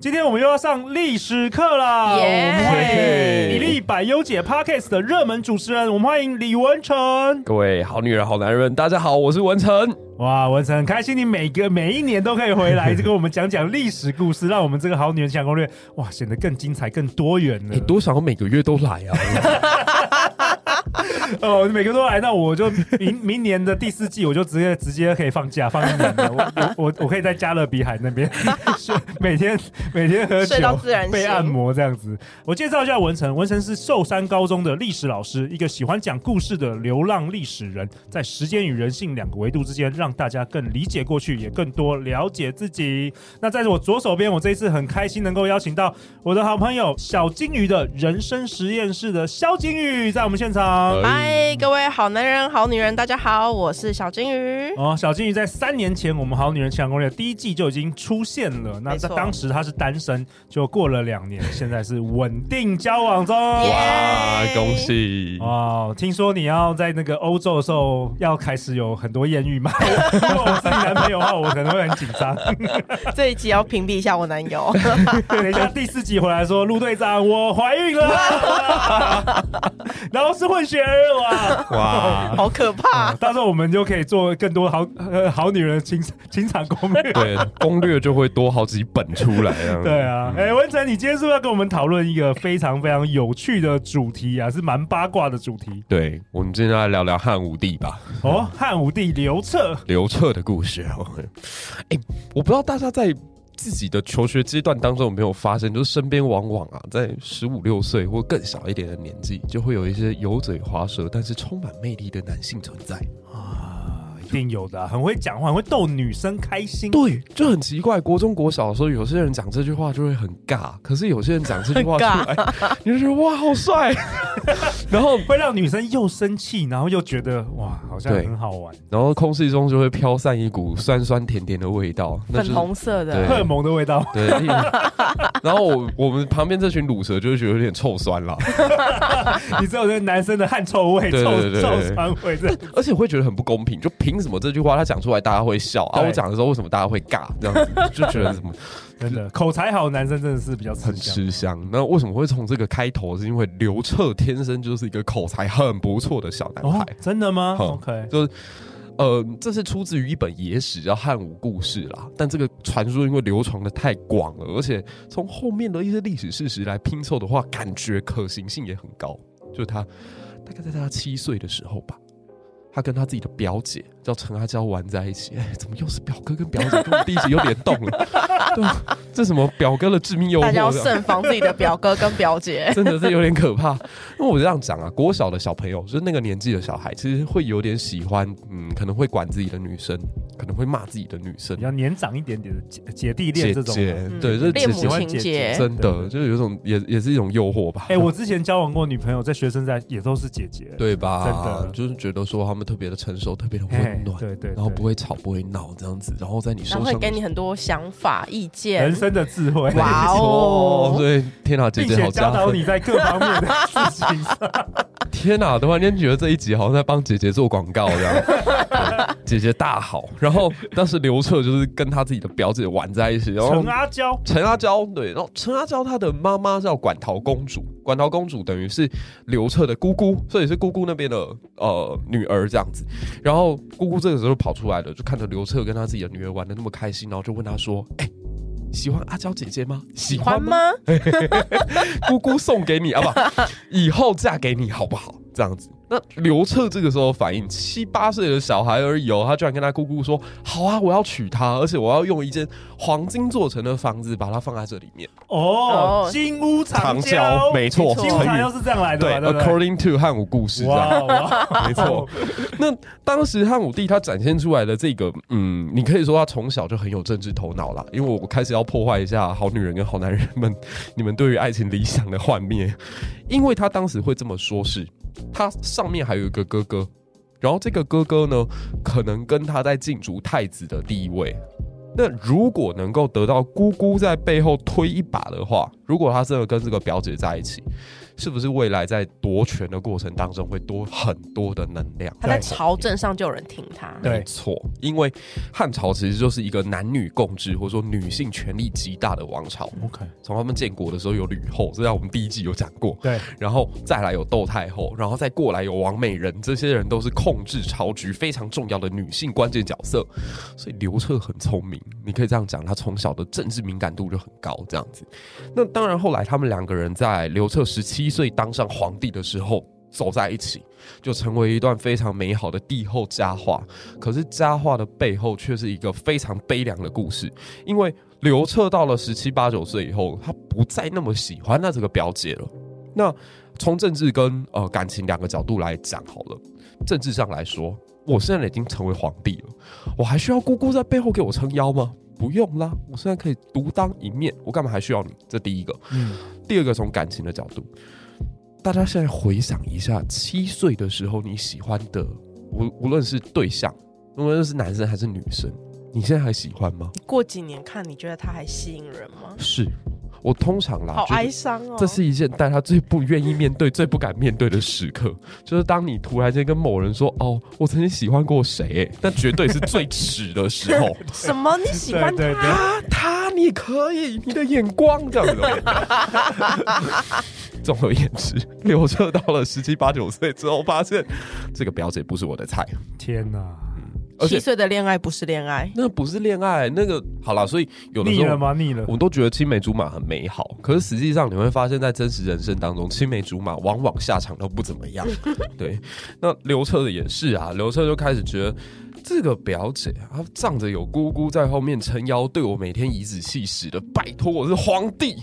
今天我们又要上历史课了，我们欢迎米粒百优姐 Podcast 的热门主持人，我们欢迎李文成。各位好女人、好男人，大家好，我是文成。哇，文成很开心，你每个每一年都可以回来，就跟我们讲讲历史故事，让我们这个好女人情场攻略哇显得更精彩、更多元了。你多想我每个月都来啊！哦，每个都来，那我就明明年的第四季，我就直接直接可以放假放一年了。我我我可以在加勒比海那边 每天每天喝酒、被按摩这样子。我介绍一下文成，文成是寿山高中的历史老师，一个喜欢讲故事的流浪历史人，在时间与人性两个维度之间，让大家更理解过去，也更多了解自己。那在我左手边，我这一次很开心能够邀请到我的好朋友小金鱼的人生实验室的肖金鱼，在我们现场。嗨，各位好男人、好女人，大家好，我是小金鱼。哦，小金鱼在三年前，我们好女人情场攻略第一季就已经出现了。那在当时他是单身，就过了两年，现在是稳定交往中。哇，恭喜！哦，听说你要在那个欧洲的时候要开始有很多艳遇吗？如果我是你男朋友的话，我可能会很紧张。这一集要屏蔽一下我男友。等一下第四集回来说，陆队长，我怀孕了，然后是混血。哇 哇，好可怕！到时候我们就可以做更多好呃好女人的情情场攻略，对，攻略就会多好几本出来啊。对啊，哎、欸，文成，你今天是不是要跟我们讨论一个非常非常有趣的主题啊？是蛮八卦的主题。对，我们今天来聊聊汉武帝吧。哦，汉武帝刘彻，刘彻的故事。哎、欸，我不知道大家在。自己的求学阶段当中有没有发生，就是身边往往啊，在十五六岁或更小一点的年纪，就会有一些油嘴滑舌但是充满魅力的男性存在啊。一定有的、啊，很会讲话，很会逗女生开心。对，就很奇怪。国中、国小的时候，有些人讲这句话就会很尬，可是有些人讲这句话出来，你就觉得哇，好帅，然后会让女生又生气，然后又觉得哇，好像很好玩。然后空气中就会飘散一股酸酸甜甜的味道，粉红色的 荷尔蒙的味道。对，然后我我们旁边这群卤蛇就会觉得有点臭酸了。你知道，这男生的汗臭味、臭臭酸味，而且会觉得很不公平，就凭。为什么这句话他讲出来大家会笑对啊？我讲的时候为什么大家会尬？这样子就觉得什么 真的口才好的男生真的是比较吃香很吃香。那为什么会从这个开头？是因为刘彻天生就是一个口才很不错的小男孩。哦、真的吗、嗯、？OK，就是呃，这是出自于一本野史叫《汉武故事》啦。但这个传说因为流传的太广了，而且从后面的一些历史事实来拼凑的话，感觉可行性也很高。就是他大概在他七岁的时候吧。他跟他自己的表姐叫陈阿娇玩在一起，哎，怎么又是表哥跟表姐？跟我们第集又联动了，对，这什么表哥的致命诱惑？大家要慎防自己的表哥跟表姐，真的是有点可怕。因为我这样讲啊，国小的小朋友，就是那个年纪的小孩，其实会有点喜欢，嗯，可能会管自己的女生，可能会骂自己的女生，比较年长一点点的姐姐弟恋这种，对，就是恋母情节，真的就是有种也也是一种诱惑吧。哎，我之前交往过女朋友，在学生在也都是姐姐，对吧？真的就是觉得说他们特别的成熟，特别的温暖，对对，然后不会吵不会闹这样子，然后在你身上会给你很多想法意见，人生的智慧，哇哦！所以，天哪，姐姐好教导你在各方面的事情上。天哪，突然间觉得这一集好像在帮姐姐做广告这样。姐姐大好，然后当时刘彻就是跟他自己的表姐玩在一起，然后陈阿娇，陈阿娇对，然后陈阿娇她的妈妈叫馆陶公主，馆陶公主等于是刘彻的姑姑，所以是姑姑那边的呃女儿这样子。然后姑姑这个时候跑出来了，就看着刘彻跟他自己的女儿玩的那么开心，然后就问他说：“哎、欸，喜欢阿娇姐姐吗？喜欢吗？姑姑送给你啊，不，以后嫁给你好不好？这样子。那刘彻这个时候反应，七八岁的小孩而已哦，他居然跟他姑姑说：“好啊，我要娶她，而且我要用一间黄金做成的房子把它放在这里面。”哦，金屋藏娇，没错，金屋藏娇是这样来的。对，According to 汉武故事，哇，没错。那当时汉武帝他展现出来的这个，嗯，你可以说他从小就很有政治头脑啦。因为我开始要破坏一下好女人跟好男人们你们对于爱情理想的幻灭，因为他当时会这么说是。他上面还有一个哥哥，然后这个哥哥呢，可能跟他在竞逐太子的地位。那如果能够得到姑姑在背后推一把的话，如果他真的跟这个表姐在一起。是不是未来在夺权的过程当中会多很多的能量？他在朝政上就有人听他。没错，因为汉朝其实就是一个男女共治或者说女性权力极大的王朝。OK，从他们建国的时候有吕后，这在我们第一季有讲过。对，然后再来有窦太后，然后再过来有王美人，这些人都是控制朝局非常重要的女性关键角色。所以刘彻很聪明，你可以这样讲，他从小的政治敏感度就很高。这样子，那当然后来他们两个人在刘彻十七。岁当上皇帝的时候，走在一起，就成为一段非常美好的帝后佳话。可是佳话的背后，却是一个非常悲凉的故事。因为刘彻到了十七八九岁以后，他不再那么喜欢那这个表姐了。那从政治跟呃感情两个角度来讲好了。政治上来说，我现在已经成为皇帝了，我还需要姑姑在背后给我撑腰吗？不用啦，我现在可以独当一面，我干嘛还需要你？这第一个。嗯，第二个从感情的角度。大家现在回想一下，七岁的时候你喜欢的，无无论是对象，无论是男生还是女生，你现在还喜欢吗？过几年看，你觉得他还吸引人吗？是，我通常啦，好哀伤哦。这是一件大家最不愿意面对、最不敢面对的时刻，就是当你突然间跟某人说：“哦，我曾经喜欢过谁？”那绝对是最耻的时候。什么？你喜欢他？他？他？你可以？你的眼光这样子。综而言之，刘彻到了十七八九岁之后，发现这个表姐不是我的菜。天哪！嗯、七岁的恋爱不是恋爱，那个不是恋爱，那个好了。所以有的时候腻了吗？腻了。我们都觉得青梅竹马很美好，可是实际上你会发现在真实人生当中，青梅竹马往往下场都不怎么样。对，那刘彻的也是啊。刘彻就开始觉得这个表姐啊，她仗着有姑姑在后面撑腰，对我每天颐指气使的，拜托我是皇帝。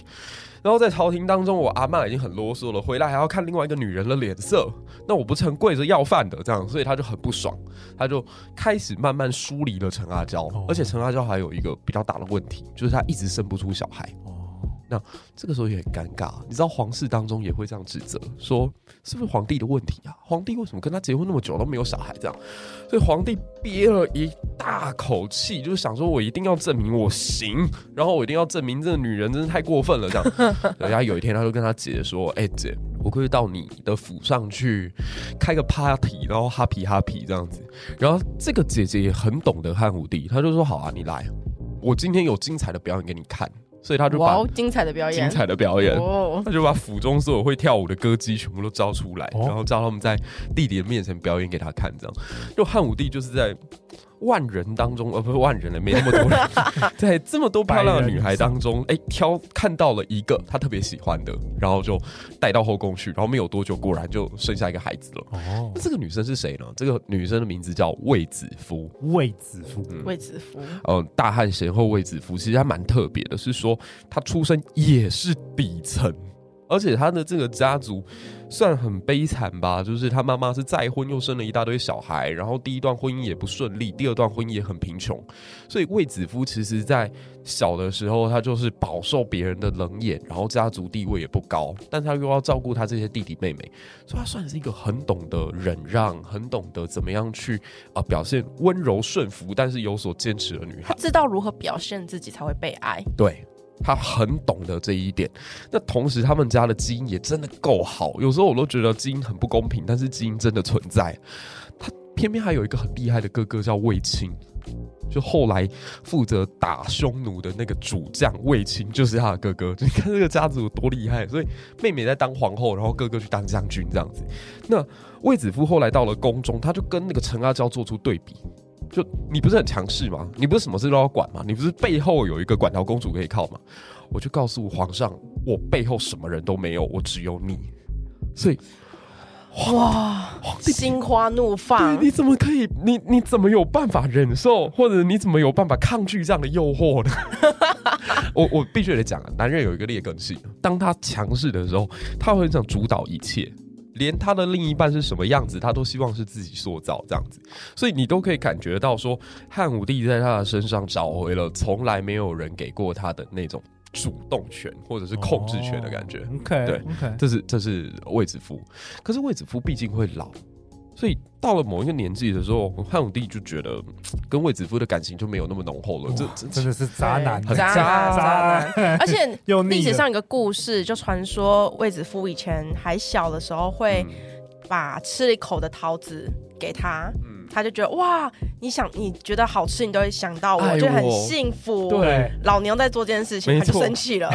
然后在朝廷当中，我阿妈已经很啰嗦了，回来还要看另外一个女人的脸色，那我不成跪着要饭的这样，所以他就很不爽，他就开始慢慢疏离了陈阿娇，而且陈阿娇还有一个比较大的问题，就是她一直生不出小孩。那这个时候也很尴尬，你知道皇室当中也会这样指责，说是不是皇帝的问题啊？皇帝为什么跟他结婚那么久都没有小孩？这样，所以皇帝憋了一大口气，就是想说我一定要证明我行，然后我一定要证明这个女人真是太过分了。这样，人家有一天他就跟他姐姐说：“哎、姐，我可以到你的府上去开个 party，然后 happy happy 这样子。”然后这个姐姐也很懂得汉武帝，她就说：“好啊，你来，我今天有精彩的表演给你看。”所以他就把精彩的表演，精彩的表演，他就把府中所有会跳舞的歌姬全部都招出来，然后叫他们在弟弟的面前表演给他看，这样。就汉武帝就是在。万人当中，呃，不是万人了，没那么多人，在这么多漂亮的女孩当中，哎、欸，挑看到了一个他特别喜欢的，然后就带到后宫去，然后没有多久，果然就生下一个孩子了。哦，那这个女生是谁呢？这个女生的名字叫卫子夫。卫子夫，卫子夫，嗯，大汉贤后卫子夫，其实还蛮特别的，是说她出生也是底层。而且他的这个家族算很悲惨吧，就是他妈妈是再婚又生了一大堆小孩，然后第一段婚姻也不顺利，第二段婚姻也很贫穷，所以卫子夫其实在小的时候他就是饱受别人的冷眼，然后家族地位也不高，但他又要照顾他这些弟弟妹妹，所以他算是一个很懂得忍让，很懂得怎么样去啊、呃、表现温柔顺服，但是有所坚持的女孩，他知道如何表现自己才会被爱，对。他很懂得这一点，那同时他们家的基因也真的够好。有时候我都觉得基因很不公平，但是基因真的存在。他偏偏还有一个很厉害的哥哥叫卫青，就后来负责打匈奴的那个主将卫青就是他的哥哥。你看这个家族有多厉害，所以妹妹在当皇后，然后哥哥去当将军这样子。那卫子夫后来到了宫中，他就跟那个陈阿娇做出对比。就你不是很强势吗？你不是什么事都要管吗？你不是背后有一个管道公主可以靠吗？我就告诉皇上，我背后什么人都没有，我只有你。所以，哇，心花怒放！你怎么可以？你你怎么有办法忍受，或者你怎么有办法抗拒这样的诱惑呢？我我必须得讲啊，男人有一个劣根性，当他强势的时候，他会想主导一切。连他的另一半是什么样子，他都希望是自己塑造这样子，所以你都可以感觉到说，汉武帝在他的身上找回了从来没有人给过他的那种主动权或者是控制权的感觉。哦、OK，对这是这是卫子夫，可是卫子夫毕竟会老。所以到了某一个年纪的时候，汉武帝就觉得 跟卫子夫的感情就没有那么浓厚了。这这真的是渣男，很渣渣男。而且历史上有个故事，就传说卫子夫以前还小的时候，会把吃了一口的桃子给他。嗯他就觉得哇，你想你觉得好吃，你都会想到我，我就很幸福。对，老娘在做这件事情，他就生气了。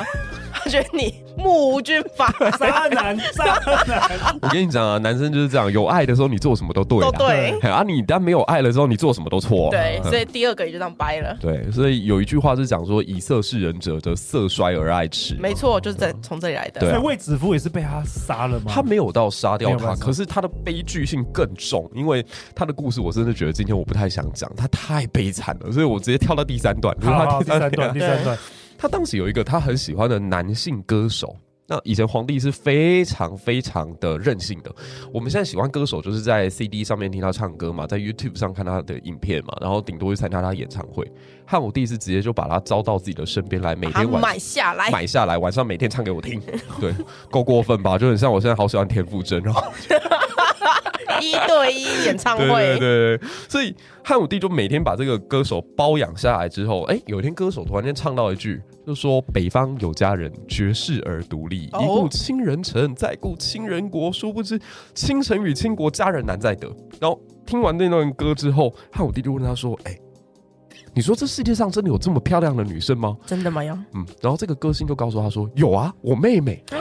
他觉得你目无军法，渣男，渣男。我跟你讲啊，男生就是这样，有爱的时候你做什么都对，都对。啊，你当没有爱了之后，你做什么都错。对，所以第二个也就这样掰了。对，所以有一句话是讲说，以色侍人者，则色衰而爱弛。没错，就是在从这里来的。所以卫子夫也是被他杀了吗？他没有到杀掉他，可是他的悲剧性更重，因为他的故事。我真的觉得今天我不太想讲，他太悲惨了，所以我直接跳到第三段。好好，第三段，第三段。他当时有一个他很喜欢的男性歌手。那以前皇帝是非常非常的任性的。我们现在喜欢歌手，就是在 CD 上面听他唱歌嘛，在 YouTube 上看他的影片嘛，然后顶多去参加他演唱会。汉武帝是直接就把他招到自己的身边来，每天晚买下来，买下来，晚上每天唱给我听。对，够过分吧？就很像我现在好喜欢田馥甄，然后。一对一演唱会，对对对，所以汉武帝就每天把这个歌手包养下来之后，哎，有一天歌手突然间唱到一句，就说“北方有佳人，绝世而独立，一顾倾人城，再顾倾人国”，殊不知倾城与倾国，佳人难再得。然后听完那段歌之后，汉武帝就问他说：“哎，你说这世界上真的有这么漂亮的女生吗？真的吗？嗯。”然后这个歌星就告诉他说：“有啊，我妹妹。”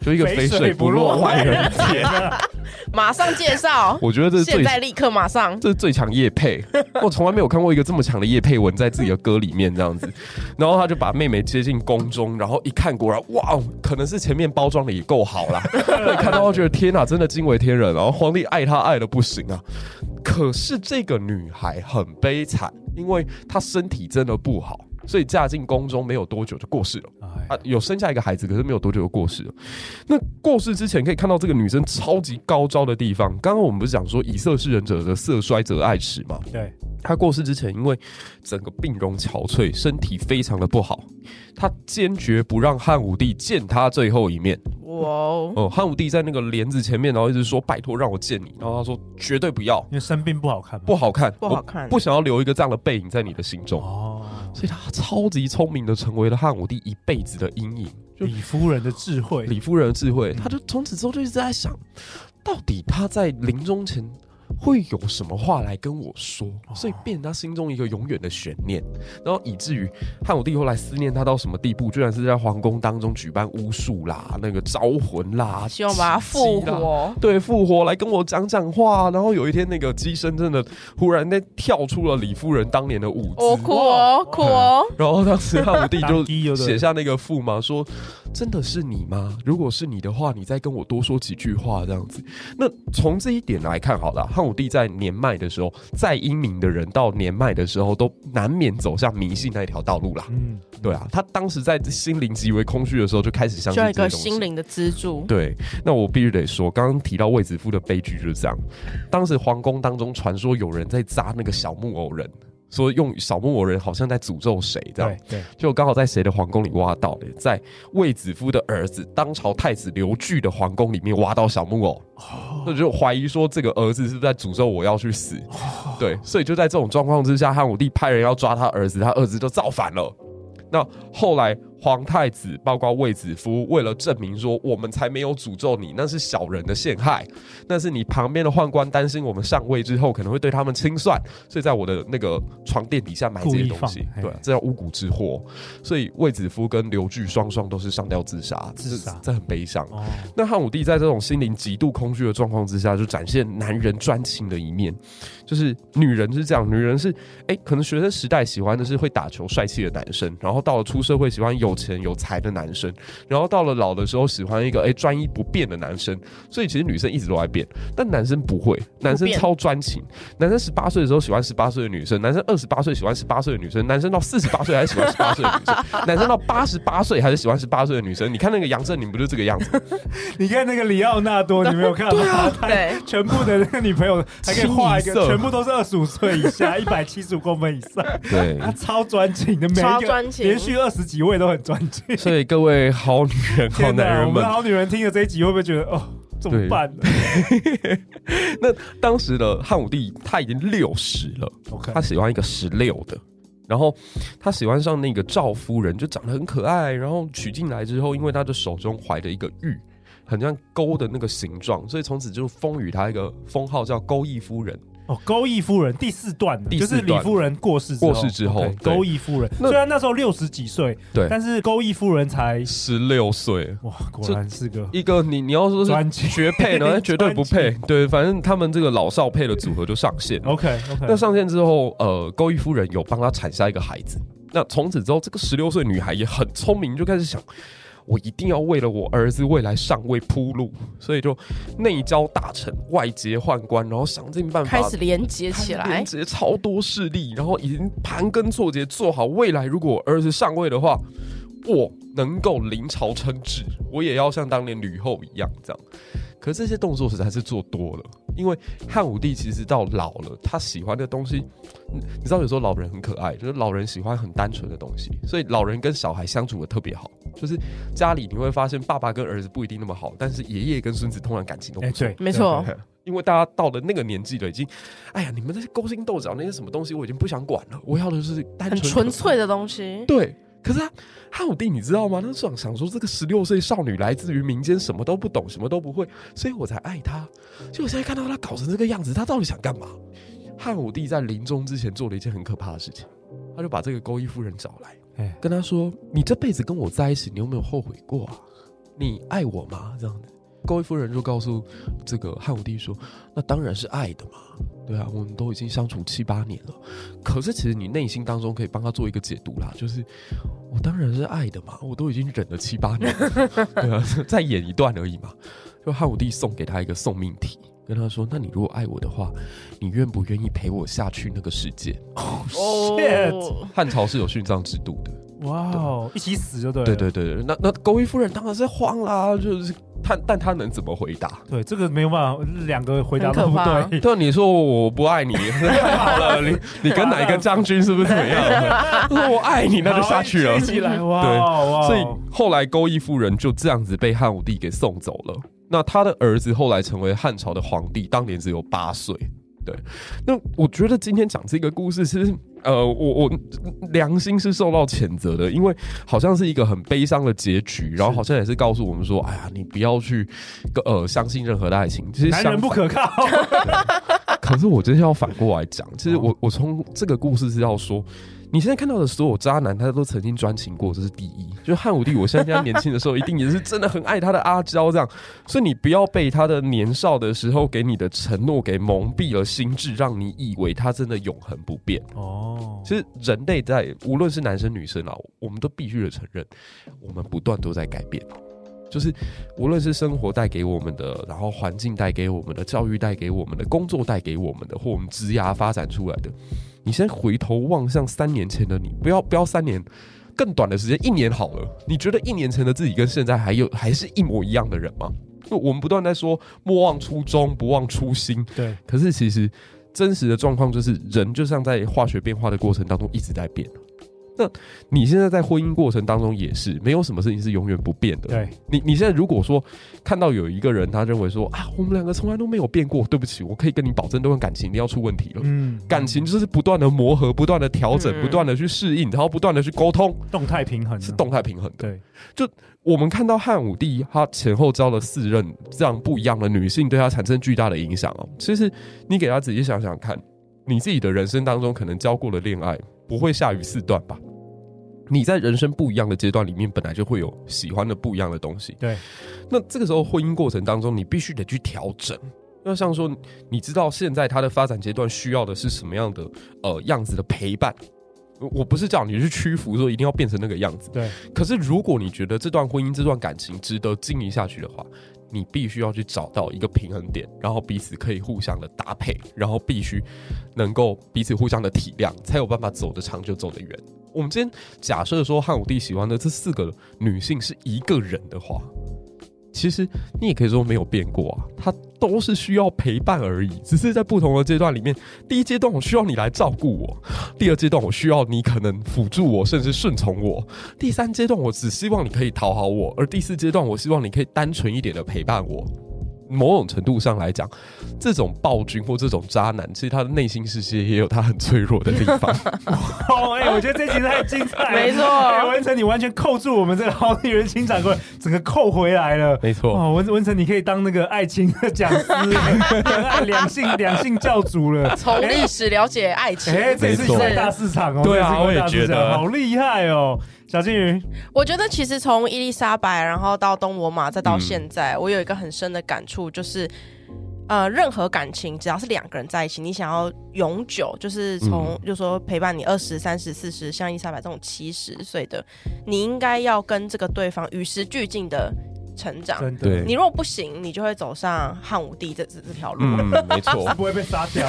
就一个肥水不落外人田啊！马上介绍，我觉得这是现在立刻马上，这是最强叶配，我从来没有看过一个这么强的叶配文在自己的歌里面这样子。然后他就把妹妹接进宫中，然后一看，果然哇，可能是前面包装的也够好啦。看到觉得天哪，真的惊为天人。然后皇帝爱她爱的不行啊，可是这个女孩很悲惨，因为他身体真的不好。所以嫁进宫中没有多久就过世了啊，有生下一个孩子，可是没有多久就过世了。那过世之前可以看到这个女生超级高招的地方。刚刚我们不是讲说以色侍人者的色衰则爱弛吗？对，她过世之前，因为整个病容憔悴，身体非常的不好，她坚决不让汉武帝见她最后一面。哇哦！哦，汉武帝在那个帘子前面，然后一直说拜托让我见你，然后他说绝对不要，因为生病不好看，不好看，不好看，不想要留一个这样的背影在你的心中。哦。所以他超级聪明的，成为了汉武帝一辈子的阴影。李夫人的智慧，李夫人的智慧，他就从此之后就一直在想，到底他在临终前。会有什么话来跟我说，所以变成他心中一个永远的悬念，然后以至于汉武帝后来思念他到什么地步，居然是在皇宫当中举办巫术啦，那个招魂啦，希望把他复活，对，复活来跟我讲讲话。然后有一天，那个乩身真的忽然间跳出了李夫人当年的舞姿，哦，哭哦，哭哦。然后当时汉武帝就 写下那个赋嘛，说。真的是你吗？如果是你的话，你再跟我多说几句话，这样子。那从这一点来看，好了，汉武帝在年迈的时候，再英明的人到年迈的时候，都难免走向迷信那一条道路啦。嗯，对啊，他当时在心灵极为空虚的时候，就开始相信这个东西。心灵的支柱。对，那我必须得说，刚刚提到卫子夫的悲剧就是这样。当时皇宫当中传说有人在扎那个小木偶人。说用小木偶人好像在诅咒谁这样，对，就刚好在谁的皇宫里挖到的，在卫子夫的儿子当朝太子刘据的皇宫里面挖到小木偶，那就怀疑说这个儿子是不是在诅咒我要去死，对，所以就在这种状况之下，汉武帝派人要抓他儿子，他儿子就造反了。那后来皇太子，包括卫子夫，为了证明说我们才没有诅咒你，那是小人的陷害，那是你旁边的宦官担心我们上位之后可能会对他们清算，所以在我的那个床垫底下埋这些东西，对，这叫巫蛊之祸。所以卫子夫跟刘据双双都是上吊自杀，自杀，这很悲伤。哦、那汉武帝在这种心灵极度空虚的状况之下，就展现男人专情的一面，就是女人是这样，女人是哎、欸，可能学生时代喜欢的是会打球帅气的男生，然后到了出社会喜欢有。有钱有才的男生，然后到了老的时候喜欢一个哎专一不变的男生，所以其实女生一直都在变，但男生不会，男生超专情。男生十八岁的时候喜欢十八岁的女生，男生二十八岁喜欢十八岁的女生，男生到四十八岁还是喜欢十八岁的女生，男生到八十八岁还是喜欢十八岁的女生。你看那个杨振宁不就这个样子？你看那个里奥纳多，你没有看吗？对啊，对，全部的那个女朋友还可以画一个，全部都是二十五岁以下，一百七十五公分以上。对，他超专情的，每一个连续二十几位都很专情。所以各位好女人、好男人们，我们好女人听了这一集会不会觉得哦，怎么办呢？那当时的汉武帝他已经六十了，Okay. 他喜欢一个十六的，然后他喜欢上那个赵夫人，就长得很可爱，然后娶进来之后，因为他的手中怀着一个玉，很像钩的那个形状，所以从此就封予他一个封号叫钩弋夫人。哦，钩弋夫人第四段，第四就是李夫人过世过世之后，钩弋夫人。虽然那时候六十几岁，对，但是钩弋夫人才十六岁，哇，果然是个一个你你要说是绝配呢，绝对不配，对，反正他们这个老少配的组合就上线，OK OK，那上线之后，呃，钩弋夫人有帮他产下一个孩子，那从此之后，这个十六岁女孩也很聪明，就开始想。我一定要为了我儿子未来上位铺路，所以就内交大臣，外结宦官，然后想尽办法开始连接起来，连接超多势力，然后已经盘根错节，做好未来如果我儿子上位的话，我能够临朝称制，我也要像当年吕后一样这样。可是这些动作实在是做多了，因为汉武帝其实到老了，他喜欢的东西，你知道有时候老人很可爱，就是老人喜欢很单纯的东西，所以老人跟小孩相处的特别好。就是家里你会发现，爸爸跟儿子不一定那么好，但是爷爷跟孙子通常感情都不错。对，没错。因为大家到了那个年纪了，已经，哎呀，你们这些勾心斗角那些什么东西，我已经不想管了。我要的就是单纯、纯粹的东西。对。可是他汉武帝，你知道吗？他想想说，这个十六岁少女来自于民间，什么都不懂，什么都不会，所以我才爱她。就我现在看到她搞成这个样子，她到底想干嘛？汉武帝在临终之前做了一件很可怕的事情，他就把这个钩弋夫人找来。跟他说：“你这辈子跟我在一起，你有没有后悔过啊？你爱我吗？”这样子，钩弋夫人就告诉这个汉武帝说：“那当然是爱的嘛，对啊，我们都已经相处七八年了。可是其实你内心当中可以帮他做一个解读啦，就是我当然是爱的嘛，我都已经忍了七八年了，对啊，再演一段而已嘛。”就汉武帝送给他一个送命题。跟他说：“那你如果爱我的话，你愿不愿意陪我下去那个世界？”哦！汉朝是有殉葬制度的，哇哦，一起死就对。对对对对，那那钩弋夫人当然是慌啦，就是他，但他能怎么回答？对，这个没有办法，两个回答都不对。对，你说我不爱你，太 好了，你你跟哪一个将军是不是怎么样？我爱你，那就下去了。起来，哇，对，所以后来钩弋夫人就这样子被汉武帝给送走了。那他的儿子后来成为汉朝的皇帝，当年只有八岁。对，那我觉得今天讲这个故事，其实呃，我我良心是受到谴责的，因为好像是一个很悲伤的结局，然后好像也是告诉我们说，哎呀，你不要去呃相信任何的爱情，其实男人不可靠。可是我真的要反过来讲，其实我我从这个故事是要说。你现在看到的所有渣男，他都曾经专情过，这是第一。就汉武帝，我相信他年轻的时候一定也是真的很爱他的阿娇，这样。所以你不要被他的年少的时候给你的承诺给蒙蔽了心智，让你以为他真的永恒不变。哦，其实人类在无论是男生女生啊，我们都必须得承认，我们不断都在改变。就是无论是生活带给我们的，然后环境带给我们的，教育带给我们的，工作带给我们的，或我们职涯发展出来的。你先回头望向三年前的你，不要不要三年，更短的时间，一年好了。你觉得一年前的自己跟现在还有还是一模一样的人吗？我们不断在说莫忘初衷，不忘初心。对，可是其实真实的状况就是，人就像在化学变化的过程当中一直在变。那你现在在婚姻过程当中也是，没有什么事情是永远不变的。对，你你现在如果说看到有一个人，他认为说啊，我们两个从来都没有变过，对不起，我可以跟你保证，这段感情一定要出问题了。嗯，感情就是不断的磨合，不断的调整，不断的去适应，然后不断的去沟通，动态平衡是动态平衡的。对，就我们看到汉武帝他前后招了四任这样不一样的女性，对他产生巨大的影响哦。其实你给他仔细想想看，你自己的人生当中可能交过的恋爱不会下于四段吧？你在人生不一样的阶段里面，本来就会有喜欢的不一样的东西。对，那这个时候婚姻过程当中，你必须得去调整。要像说，你知道现在他的发展阶段需要的是什么样的呃样子的陪伴？我不是叫你去屈服，说一定要变成那个样子。对。可是如果你觉得这段婚姻、这段感情值得经营下去的话，你必须要去找到一个平衡点，然后彼此可以互相的搭配，然后必须能够彼此互相的体谅，才有办法走得长久、走得远。我们今天假设说汉武帝喜欢的这四个女性是一个人的话，其实你也可以说没有变过啊，她都是需要陪伴而已，只是在不同的阶段里面，第一阶段我需要你来照顾我，第二阶段我需要你可能辅助我，甚至顺从我，第三阶段我只希望你可以讨好我，而第四阶段我希望你可以单纯一点的陪伴我。某种程度上来讲，这种暴君或这种渣男，其实他的内心世界也有他很脆弱的地方。哦，哎，我觉得这集太精彩，没错。文成，你完全扣住我们这个好女人情场过整个扣回来了。没错。哦，文文成，你可以当那个爱情的讲师，两性两性教主了。从历史了解爱情，哎，这是一大市场哦。对啊，我也觉得好厉害哦。小金鱼，我觉得其实从伊丽莎白，然后到东罗马，再到现在，嗯、我有一个很深的感触，就是，呃，任何感情只要是两个人在一起，你想要永久，就是从，嗯、就说陪伴你二十三十四十，像伊丽莎白这种七十岁的，你应该要跟这个对方与时俱进的。成长，对，你如果不行，你就会走上汉武帝这这这条路。嗯，没错，不会被杀掉，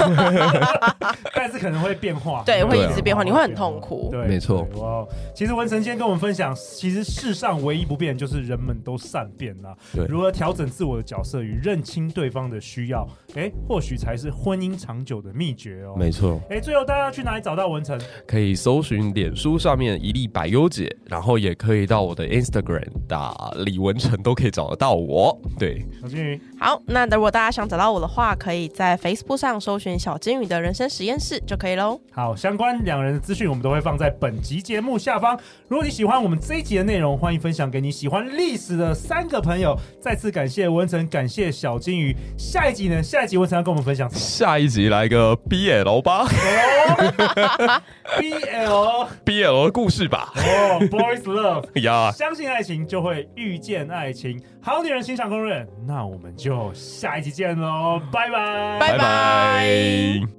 但是可能会变化，对，会一直变化，你会很痛苦。对，没错。哇，其实文成今天跟我们分享，其实世上唯一不变就是人们都善变啦。对，如何调整自我的角色与认清对方的需要，哎，或许才是婚姻长久的秘诀哦。没错。哎，最后大家要去哪里找到文成？可以搜寻脸书上面一粒百优姐，然后也可以到我的 Instagram 打李文成都。可以找得到我，对，小金鱼。好，那如果大家想找到我的话，可以在 Facebook 上搜寻小金鱼的人生实验室就可以喽。好，相关两人的资讯我们都会放在本集节目下方。如果你喜欢我们这一集的内容，欢迎分享给你喜欢历史的三个朋友。再次感谢文成，感谢小金鱼。下一集呢？下一集文成要跟我们分享什么？下一集来个 BL 吧，BL BL 的故事吧。哦，Boys Love 呀，相信爱情就会遇见爱情。好女人欣赏攻略，那我们就下一集见喽，拜拜，拜拜。